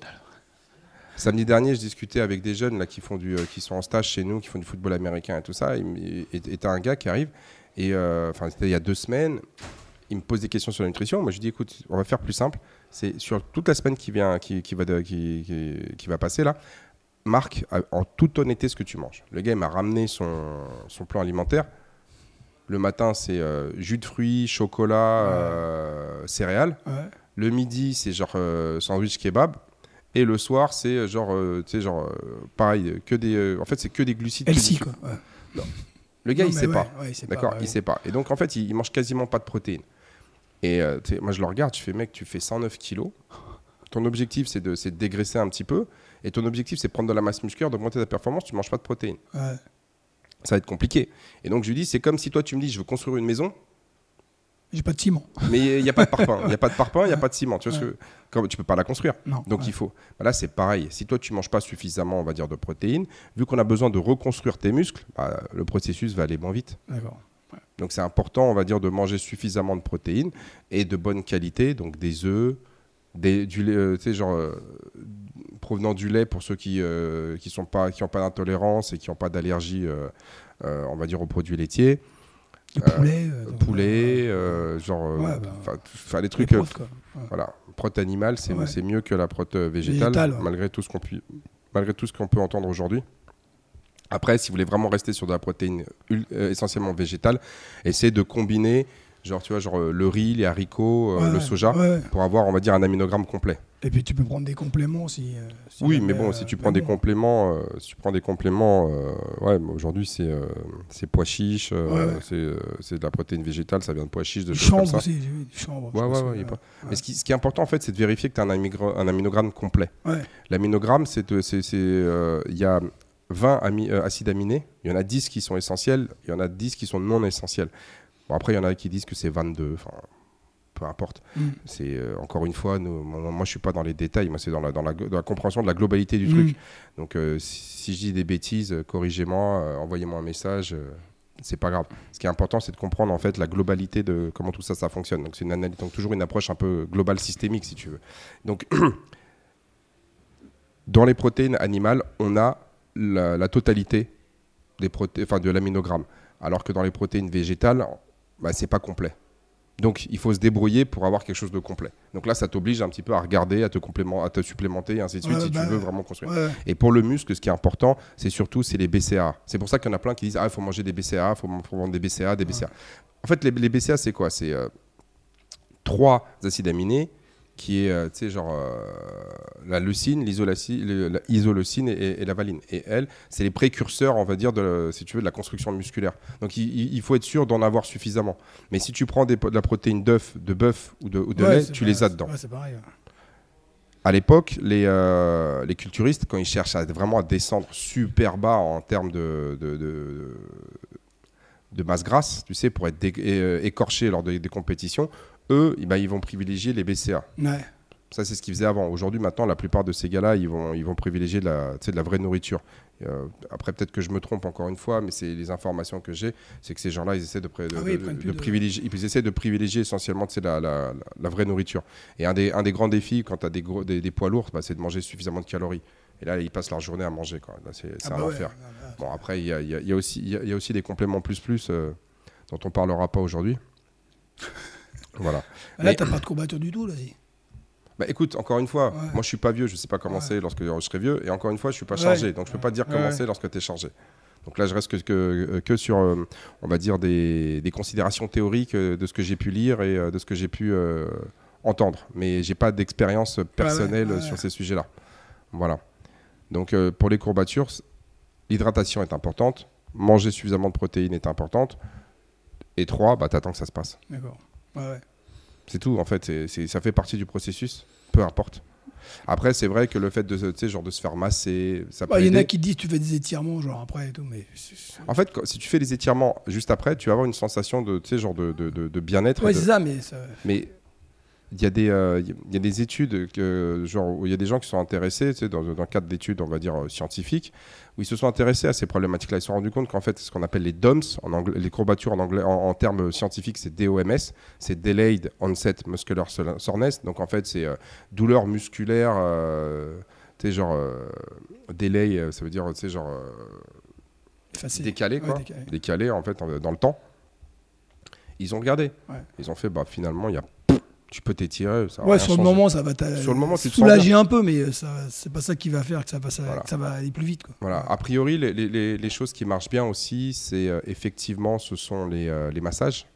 Samedi dernier, je discutais avec des jeunes là qui font du, euh, qui sont en stage chez nous, qui font du football américain et tout ça. Et, t'as un gars qui arrive et euh, enfin c'était il y a deux semaines. Il me pose des questions sur la nutrition. Moi, je lui dis écoute, on va faire plus simple. C'est sur toute la semaine qui vient, qui, qui va, de- qui, qui- qui va passer là. Marc, a- en toute honnêteté, ce que tu manges. Le gars, il m'a ramené son, son plan alimentaire. Le matin, c'est euh, jus de fruits, chocolat, Ouais. euh, céréales. Ouais. Le midi, c'est genre euh, sandwich kebab. Et le soir, c'est euh, genre, euh, tu sais, genre, euh, pareil, que des. euh, en fait, c'est que des glucides. des- quoi. Ouais. Le gars, Non, il sait ouais, pas. ouais, D'accord, ouais. il sait pas. Et donc, en fait, il, il mange quasiment pas de protéines. Et moi, je le regarde, je fais, mec, tu fais 109 kilos. Ton objectif, c'est de, de dégraisser un petit peu. Et ton objectif, c'est prendre de la masse musculaire, d'augmenter ta performance. Tu manges pas de protéines. Ouais. Ça va être compliqué. Et donc, je lui dis, c'est comme si toi, tu me dis, je veux construire une maison, J'ai pas de ciment. mais il n'y a pas de parpaing. Il n'y a pas de parpaing, il n'y a pas de ciment. Tu vois ce que, comme, tu peux pas la construire. Non. Donc ouais. il faut. Bah Là, c'est pareil. Si toi, tu manges pas suffisamment, on va dire, de protéines, vu qu'on a besoin de reconstruire tes muscles, bah, le processus va aller moins vite. D'accord. Donc c'est important, on va dire, de manger suffisamment de protéines et de bonne qualité, donc des œufs, des, du lait, euh, tu sais, genre euh, provenant du lait pour ceux qui euh, qui sont pas, qui pas d'intolérance et qui n'ont pas d'allergie, euh, on va dire, aux produits laitiers, Le poulet. euh, poulet, euh, genre, euh, Ouais, bah, des trucs. euh, protes, voilà, prot animale, c'est Ouais. mieux que la prot euh, végétale, ouais. malgré tout ce qu'on pu- malgré tout ce qu'on peut entendre aujourd'hui. Après, si vous voulez vraiment rester sur de la protéine euh, essentiellement végétale, essayez de combiner, genre tu vois, genre euh, le riz, les haricots, euh, Ouais, le soja, ouais, pour avoir, on va dire, un aminogramme complet. Et puis tu peux prendre des compléments si. euh, si oui, jamais, mais bon, euh, si tu prends des compléments, euh, si tu prends des compléments, euh, ouais, mais aujourd'hui c'est euh, c'est pois euh, Ouais, ouais. c'est euh, c'est de la protéine végétale, ça vient de pois chiches, de Du choses comme chanvre ça. aussi, j'ai vu, du chanvre. je Ouais, ouais, ouais, pas-. Mais ce qui, ce qui est important en fait, c'est de vérifier que tu as un, un aminogramme complet. Ouais. L'aminogramme, c'est de- c'est- c'est, euh, il y a 20 ami- euh, acides aminés, il y en a 10 qui sont essentiels, il y en a 10 qui sont non essentiels. Bon, après, il y en a qui disent que c'est 22, enfin, peu importe. Mm. C'est euh, encore une fois, nous, moi, je suis pas dans les détails, moi c'est dans la, dans, la, dans la compréhension de la globalité du Mm. truc. Donc euh, si, si je dis des bêtises, euh, corrigez-moi, envoyez-moi un message. c'est pas grave. Ce qui est important, c'est de comprendre en fait la globalité de comment tout ça, ça fonctionne. Donc c'est une analyse, donc toujours une approche un peu globale, systémique, si tu veux. Donc dans les protéines animales, on a la, la totalité des proté- de l'aminogramme, alors que dans les protéines végétales, bah, c'est pas complet. Donc il faut se débrouiller pour avoir quelque chose de complet. Donc là, ça t'oblige un petit peu à regarder, à te, complément, à te supplémenter, et ainsi de suite, Ouais, si bah, tu veux vraiment construire. Ouais, Et pour le muscle, ce qui est important, c'est surtout c'est les BCA. C'est pour ça qu'il y en a plein qui disent ah il faut manger des BCA, il faut, faut prendre des BCA, des BCA. En fait, les, les BCA c'est quoi? C'est euh, trois acides aminés qui est euh, tu sais genre euh, la leucine, l'isolaci- le- la isoleucine et, et la valine. Et elles, c'est les précurseurs, on va dire, de, si tu veux, de la construction musculaire. Donc il, faut être sûr d'en avoir suffisamment. Mais si tu prends des, de la protéine d'œuf, de bœuf ou de, ou de Ouais, lait, tu les as dedans. Ouais, c'est pareil. ouais. à l'époque, les, euh, les culturistes, quand ils cherchent à, vraiment à descendre super bas en termes de, de, de, de masse grasse, tu sais, pour être écorchés lors des, des compétitions, eux, eh ben, ils vont privilégier les BCA. Ouais. Ça, c'est ce qu'ils faisaient avant. Aujourd'hui, maintenant, la plupart de ces gars-là, ils vont, ils vont privilégier de la, de vraie nourriture. Euh, après, peut-être que je me trompe encore une fois, mais c'est les informations que j'ai, c'est que ces gens-là, ils essaient de, Ah oui, ils de- privilégier, ils essaient de privilégier essentiellement la, la- la- la vraie nourriture. Et un des, un des grands défis quand tu as des, gros, des, des poids lourds, bah, c'est de manger suffisamment de calories. Et là, ils passent leur journée à manger. c'est Ah un bah ouais, enfer. ouais, ouais. Bon, après, il y a, il y a- il y a aussi- y a des compléments plus plus euh, dont on parlera pas aujourd'hui. voilà. Là, t'as pas de courbature du tout, là. si. Bah écoute, encore une fois, Ouais. moi je suis pas vieux, je sais pas comment Ouais. c'est lorsque je serai vieux, et encore une fois, je suis pas chargé, donc je peux pas dire comment c'est lorsque tu es chargé. Donc là, je reste que, que, que sur, euh, on va dire, des, des considérations théoriques euh, de ce que j'ai pu lire et euh, de ce que j'ai pu entendre. Mais j'ai pas d'expérience personnelle ouais, ouais. sur ces sujets-là. Voilà. Donc pour les courbatures, l'hydratation est importante, manger suffisamment de protéines est importante, et trois, bah, t'attends que ça se passe. D'accord. Ouais. C'est tout, en fait. ça fait partie du processus, peu importe. Après, c'est vrai que le fait de, genre de se faire masser, ça peut Bah, Il y en a qui disent tu fais des étirements, genre après et tout, mais. En fait, quand- si tu fais les étirements juste après, tu vas avoir une sensation de, genre de, de, de- de bien-être. Ouais, c'est ça, mais. Ça... Mais il y, a des, euh, il y a des études, que, genre, où il y a des gens qui sont intéressés, tu sais, dans, dans le cadre d'études, on va dire, euh, scientifiques, où ils se sont intéressés à ces problématiques-là. Ils se sont rendus compte qu'en fait, ce qu'on appelle les DOMS, en anglais, les courbatures en, anglais, en, en termes scientifiques, c'est DOMS, c'est Delayed Onset Muscular Soreness. Donc en fait, c'est euh, douleur musculaire, euh, tu sais, genre, delay, ça veut dire, tu sais, genre, décalé, Ouais, quoi. décalé. décalé, en fait, dans le temps. Ils ont regardé. Ouais. Ils ont fait, bah, finalement, il y a, tu peux t'étirer. ça va Ouais, sur le moment, ça va Sur le moment, te sens soulager un peu, mais euh, ça, c'est pas ça qui va faire que ça va, ça, Voilà. que ça va aller plus vite. Quoi. Voilà. A priori, les, les- les- les choses qui marchent bien aussi, c'est euh, effectivement, ce sont les, euh, les massages.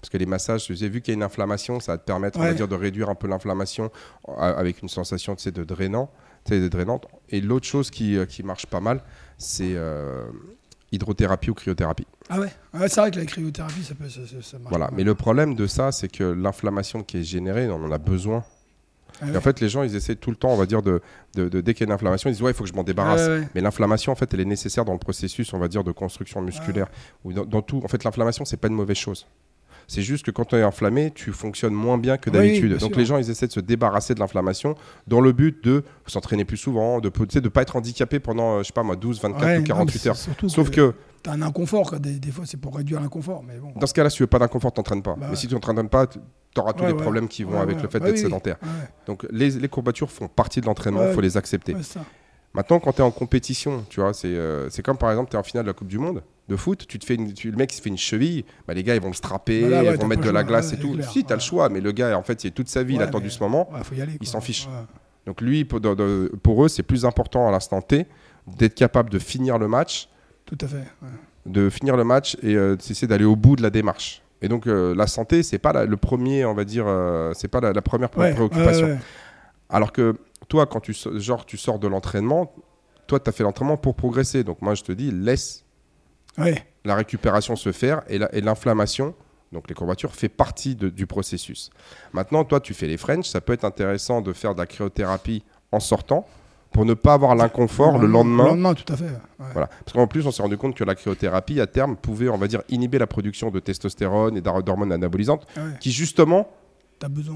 Parce que les massages, sais, vu qu'il y a une inflammation, ça va te permettre, on va dire, de réduire un peu l'inflammation avec une sensation, tu sais, de drainant, tu sais, de drainante. Et l'autre chose qui, qui marche pas mal, c'est euh, hydrothérapie ou cryothérapie. Ah ouais, Ouais, c'est vrai que la cryothérapie, ça, peut, ça, ça, marche. Voilà. Mais le problème de ça, c'est que l'inflammation qui est générée, on en a besoin. Ah ouais. en fait, les gens, ils essaient tout le temps, on va dire, de, de, de- dès qu'il y a une inflammation, ils disent, ouais, il faut que je m'en débarrasse. Ouais. Mais l'inflammation, en fait, elle est nécessaire dans le processus, on va dire, de construction musculaire. Ou dans, dans tout. En fait, l'inflammation, c'est pas une mauvaise chose. C'est juste que quand tu es inflammé, tu fonctionnes moins bien que oui, d'habitude. Donc sûr. les gens, ils essaient de se débarrasser de l'inflammation dans le but de s'entraîner plus souvent, de ne pas être handicapé pendant, euh, je sais pas moi, 12, 24 Ouais, ou non, 48 mais heures. Sauf que T'as un inconfort, quoi. Des, des fois, c'est pour réduire l'inconfort, mais bon. dans ce cas-là, si tu veux pas d'inconfort, t'entraînes pas. Bah Mais ouais. si tu n'entraînes pas, tu auras tous Ouais, les ouais. problèmes qui vont avec le fait Bah d'être oui, sédentaire. Donc les, les courbatures font partie de l'entraînement, il faut les accepter. Maintenant, quand tu es en compétition, tu vois, c'est euh, c'est comme par exemple, tu es en finale de la Coupe du Monde de foot, tu te fais une- tu- le mec il se fait une cheville, bah, les gars ils vont le strapper, Voilà, ouais, ils vont mettre de la glace et tout. c'est clair, si, tu as le choix, mais le gars, en fait, il toute sa vie, il a attendu ce moment. Ouais, faut y aller. Ils quoi. s'en. Ouais. Donc lui, pour, de- de- pour eux, c'est plus important à l'instant T d'être capable de finir le match, Tout à fait. de finir le match et euh, d'essayer d'aller au bout de la démarche. Et donc euh, la santé, c'est pas la- le premier, on va dire, euh, c'est pas la, la première pré- préoccupation. Alors que toi, quand tu, so- genre, tu sors de l'entraînement, toi, tu as fait l'entraînement pour progresser. Donc moi, je te dis, laisse La récupération se faire et la- et l'inflammation, donc les courbatures, fait partie de- du processus. Maintenant, toi, tu fais les French, ça peut être intéressant de faire de la cryothérapie en sortant pour ne pas avoir l'inconfort le lendemain. Le lendemain, tout à fait. ouais. Voilà. Parce qu'en plus, on s'est rendu compte que la cryothérapie, à terme, pouvait, on va dire, inhiber la production de testostérone et d'hor- d'hormones anabolisantes, Ouais. qui justement.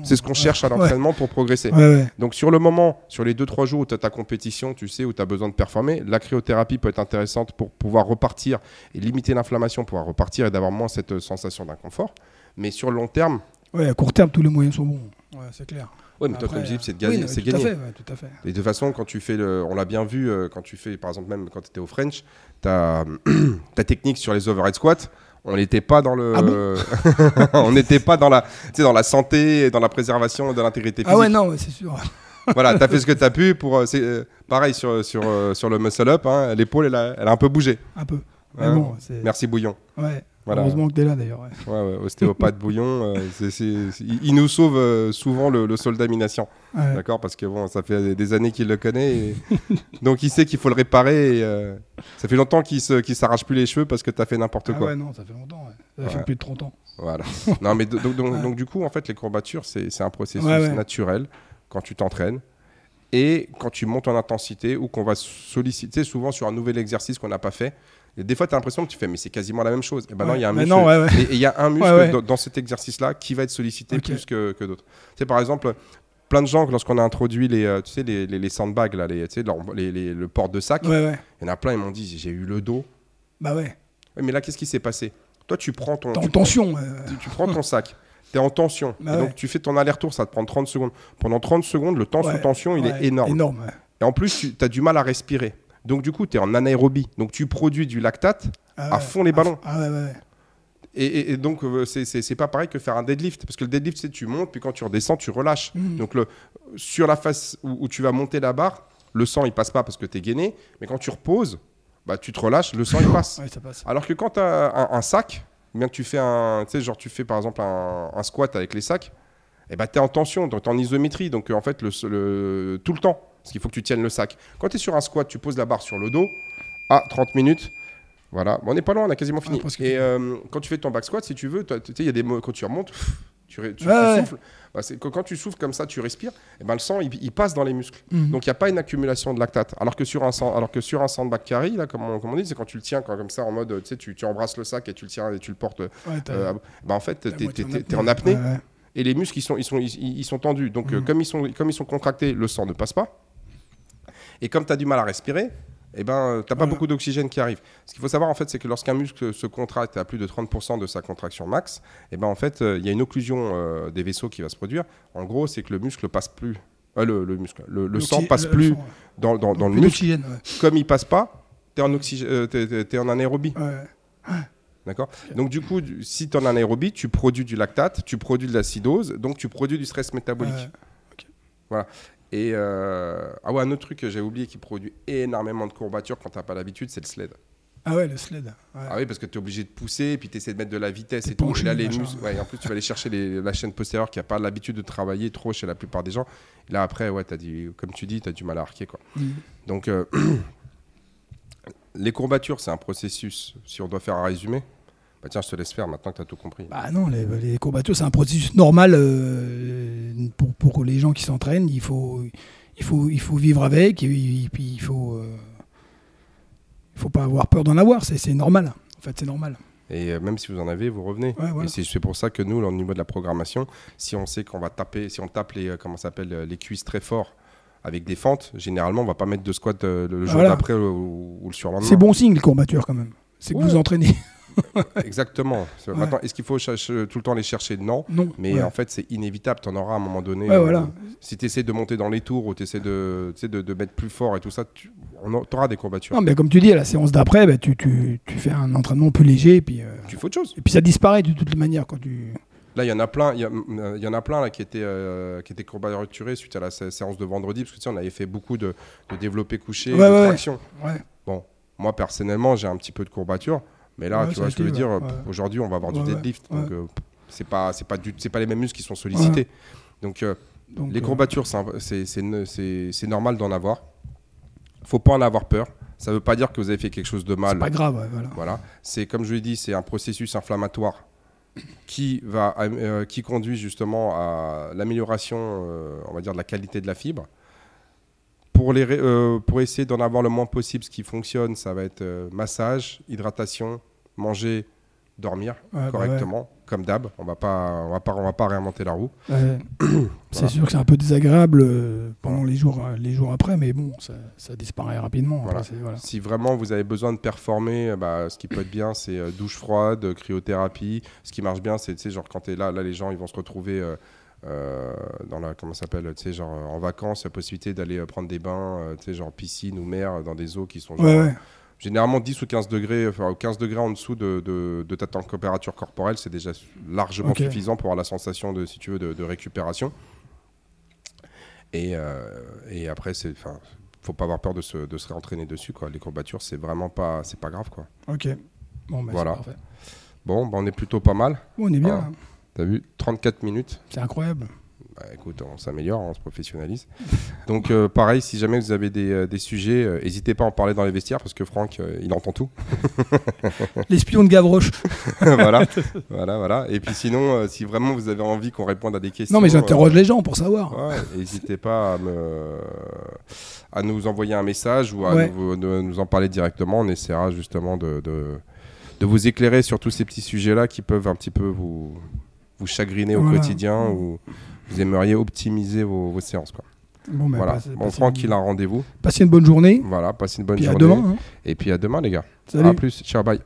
C'est ce qu'on Ouais. cherche à Ouais. l'entraînement pour progresser. Ouais. Donc sur le moment, sur les 2-3 jours où tu as ta compétition, tu sais, où tu as besoin de performer, la cryothérapie peut être intéressante pour pouvoir repartir et limiter l'inflammation, pouvoir repartir et d'avoir moins cette euh, sensation d'inconfort. Mais sur le long terme, Ouais, à court terme, tous les moyens sont bons. Ouais, c'est clair. ouais, mais toi comme je dis, c'est de oui, gagner. non, c'est tout à gagner. fait, ouais, tout à fait. Et de toute façon, quand tu fais le, on l'a bien vu, euh, quand tu fais, par exemple, même quand tu étais au French, ta, ta technique sur les overhead squats, on n'était pas dans le, Ah bon on n'était pas dans la, tu sais, dans la santé, et dans la préservation de l'intégrité physique. Ah ouais, non, c'est sûr. voilà, t'as fait ce que t'as pu pour. euh, c'est euh, pareil sur sur euh, sur le muscle up, hein, l'épaule elle a, elle a un peu bougé. Un peu. Mais Hein, bon. Merci Bouillon. Ouais. Voilà. Heureusement que t'es là d'ailleurs. ouais. Ouais, ouais, ostéopathe Bouillon, euh, il il nous sauve euh, souvent le, le soldat Ouais. d'accord Parce que bon, ça fait des années qu'il le connaît, et- donc il sait qu'il faut le réparer. et, euh, ça fait longtemps qu'il qu'il s'arrache plus les cheveux parce que t'as fait n'importe Ah quoi. ouais, non, ça fait longtemps. Ça fait plus de 30 ans. Voilà. non, mais do- donc, du coup, en fait, les courbatures, c'est un processus naturel quand tu t'entraînes. et quand tu montes en intensité ou qu'on va solliciter souvent sur un nouvel exercice qu'on n'a pas fait. Et des fois, tu as l'impression que tu fais, mais c'est quasiment la même chose. Et ben non, il y a un muscle, non, ouais, ouais. et il y a un muscle Ouais, ouais. dans, cet exercice-là qui va être sollicité plus que, que d'autres. Tu sais, par exemple, plein de gens, lorsqu'on a introduit les, euh, tu sais, les, les, les sandbags, là, les, tu sais, leur- les- les- le port de sac, Ouais, ouais. il y en a plein, ils m'ont dit, j'ai eu le dos. Bah ouais. Mais là, qu'est-ce qui s'est passé? Toi, tu prends ton, T'es tu en tension. euh, tu, tu prends ton sac, tu es en tension. Bah Et donc, ouais. tu fais ton aller-retour, ça te prend 30 secondes. Pendant 30 secondes, le temps ouais, sous tension, il ouais, est énorme. Énorme. ouais. Et en plus, tu as du mal à respirer. Donc, du coup, tu es en anaérobie. Donc, tu produis du lactate Ah à fond les ballons. Ah ouais, ouais, ouais. Et, et- et donc, euh, c'est- pas pareil que faire un deadlift. Parce que le deadlift, c'est tu montes, puis quand tu redescends, tu relâches. Mhm. Donc, le, sur la face où, où tu vas monter la barre, le sang, il passe pas parce que tu es gainé. Mais quand tu reposes, bah, tu te relâches, le sang, il passe. Ouais, ça passe. Alors que quand tu as un, un sac, bien que tu fais un, tu sais, genre tu fais par exemple un, un squat avec les sacs, et bah tu es en tension, donc tu en isométrie, donc euh, en fait le, le- tout le temps, parce qu'il faut que tu tiennes le sac. Quand tu es sur un squat, tu poses la barre sur le dos, à 30 minutes, voilà, Bon, on n'est pas loin, on a quasiment fini. presque et fini. euh, quand tu fais ton back squat, si tu veux, il y a des quand tu remontes, tu, tu- Ouais, tu souffles, Bah, quand tu souffles comme ça, tu respires, et ben le sang il, il passe dans les muscles. Mhm. Donc il n'y a pas une accumulation de lactate. Alors que sur un, sang- alors que sur un sandbag carry, là, comme on, comme on dit, c'est quand tu le tiens quand- comme ça en mode, tu sais, tu, embrasses le sac et tu le tiens et tu le portes. Ouais, euh, bah, en fait, tu es, en apnée Ouais, et les muscles ils sont, ils sont, ils, ils sont tendus. Donc euh, Mhm. comme, ils sont, comme ils sont contractés, le sang ne passe pas. Et comme tu as du mal à respirer, eh ben, tu n'as pas Voilà. beaucoup d'oxygène qui arrive. Ce qu'il faut savoir, en fait, c'est que lorsqu'un muscle se contracte à plus de 30% de sa contraction max, eh ben, en fait, euh, il y a une occlusion euh, des vaisseaux qui va se produire. En gros, c'est que le muscle passe plus. euh, le, le muscle, le, le sang passe plus le sang, ouais. dans, dans, dans le muscle. ouais. Comme il passe pas, tu es en, euh, anaérobie. Ouais. D'accord? Donc, du coup, si tu es en anaérobie, tu produis du lactate, tu produis de l'acidose, donc tu produis du stress métabolique. Ouais. Et euh, ah ouais, un autre truc que j'ai oublié qui produit énormément de courbatures quand t'as pas l'habitude, c'est le sled. Ah ouais, le sled. Ouais. Ah oui, parce que tu es obligé de pousser, et puis tu essaies de mettre de la vitesse T'es et tout. Et là, les muscles, ouais, en plus, tu vas aller chercher les- la chaîne postérieure qui a pas l'habitude de travailler trop chez la plupart des gens. Et là, après, ouais, as dit, comme tu dis, tu as du mal à arquer. Quoi. Mhm. Donc, euh, les courbatures, c'est un processus. Si on doit faire un résumé, bah tiens, je te laisse faire maintenant que tu as tout compris. Bah non, les, les courbatures, c'est un processus normal euh, pour, pour les gens qui s'entraînent. Il faut, il, faut, il faut vivre avec et, et puis il faut, euh, faut pas avoir peur d'en avoir. C'est normal. En fait, c'est normal. Et euh, même si vous en avez, vous revenez. Ouais, voilà. Et c'est c'est pour ça que nous, au niveau de la programmation, si on sait qu'on va taper, si on tape les, comment s'appelle, les cuisses très fort avec des fentes, généralement, on va pas mettre de squat le jour Voilà. d'après ou, ou le surlendemain. C'est bon signe, les courbatures, quand même. C'est que vous entraînez. Exactement. C'est- Ouais. Maintenant, est-ce qu'il faut chercher- tout le temps les chercher? Non. Non. Mais ouais. en fait, c'est inévitable. Tu en auras à un moment donné. Ouais, euh, voilà. Si tu essaies de monter dans les tours ou tu essaies de, de, de mettre plus fort et tout ça, tu auras des courbatures. Non, mais comme tu dis, à la séance d'après, bah, tu, tu, tu fais un entraînement plus léger. Et puis, euh, Tu fais autre chose. et puis ça disparaît de toutes les manières. Quand tu... Là, il y en a plein, il y, a- euh, il y en a plein là, qui étaient, euh, qui étaient courbaturés suite à la sé- séance de vendredi, parce que tu sais, on avait fait beaucoup de, de développé couché, de traction. Ouais. Moi, personnellement, j'ai un petit peu de courbature, mais là, Ouais, tu vois ce que je veux dire. ouais. Aujourd'hui, on va avoir du deadlift, donc euh, c'est pas, c'est pas du, c'est pas les mêmes muscles qui sont sollicités. Donc, euh, Donc, les euh, courbatures, c'est c'est c'est ne- c'est- c'est normal d'en avoir. Faut pas en avoir peur. Ça veut pas dire que vous avez fait quelque chose de c'est mal. pas grave. Voilà, c'est comme je l'ai dit, c'est un processus inflammatoire qui va, euh, qui conduit justement à l'amélioration, euh, on va dire, de la qualité de la fibre. Pour, les, ré- euh, pour essayer d'en avoir le moins possible, ce qui fonctionne, ça va être euh, massage, hydratation, manger, dormir Ouais, bah correctement, comme d'hab. On va pas, on va pas, on va pas réinventer la roue. Ouais. c'est Voilà. sûr que c'est un peu désagréable euh, pendant les jours, les jours après, mais bon, ça, ça disparaît rapidement. Voilà. voilà. Si vraiment vous avez besoin de performer, bah, ce qui peut être bien, c'est douche froide, cryothérapie. Ce qui marche bien, c'est genre quand tu es là, là, les gens ils vont se retrouver euh, euh, dans la comment s'appelle, tu sais, genre en vacances, la possibilité d'aller euh, prendre des bains, euh, tu sais, genre piscine ou mer, dans des eaux qui sont genre, Ouais, ouais. généralement 10 ou 15 degrés, enfin 15 degrés en dessous de, de- de ta température corporelle, c'est déjà largement suffisant pour avoir la sensation de, si tu veux, de, de récupération. Et, euh, et après, c'est, enfin, faut pas avoir peur de se, de se réentraîner dessus, quoi. Les courbatures, c'est vraiment pas, c'est pas grave, quoi. Ok. Bon, bah, Voilà. Bon, bah, on est plutôt pas mal. On est bien. Ah. hein. T'as vu 34 minutes. C'est incroyable. Bah, écoute, on s'améliore, on se professionnalise. Donc, euh, pareil, si jamais vous avez des, euh, des sujets, euh, n'hésitez pas à en parler dans les vestiaires parce que Franck, euh, il entend tout. L'espion de Gavroche. voilà, voilà, voilà. Et puis sinon, si vraiment vous avez envie qu'on réponde à des questions, Non, mais j'interroge les gens pour savoir. Ouais, n'hésitez pas à, me, à nous envoyer un message ou à Ouais. nous, de nous en parler directement. On essaiera justement de, de, de vous éclairer sur tous ces petits sujets-là qui peuvent un petit peu vous, vous chagriner au Voilà. quotidien ou vous aimeriez optimiser vos, vos séances. Quoi. Bon, bah, voilà. passez- Bon, Franck, une- il a un rendez-vous. Passez une bonne journée. Voilà, passez une bonne Puis à journée. demain. hein. Et puis à demain, les gars. Salut. À plus. Ciao, bye.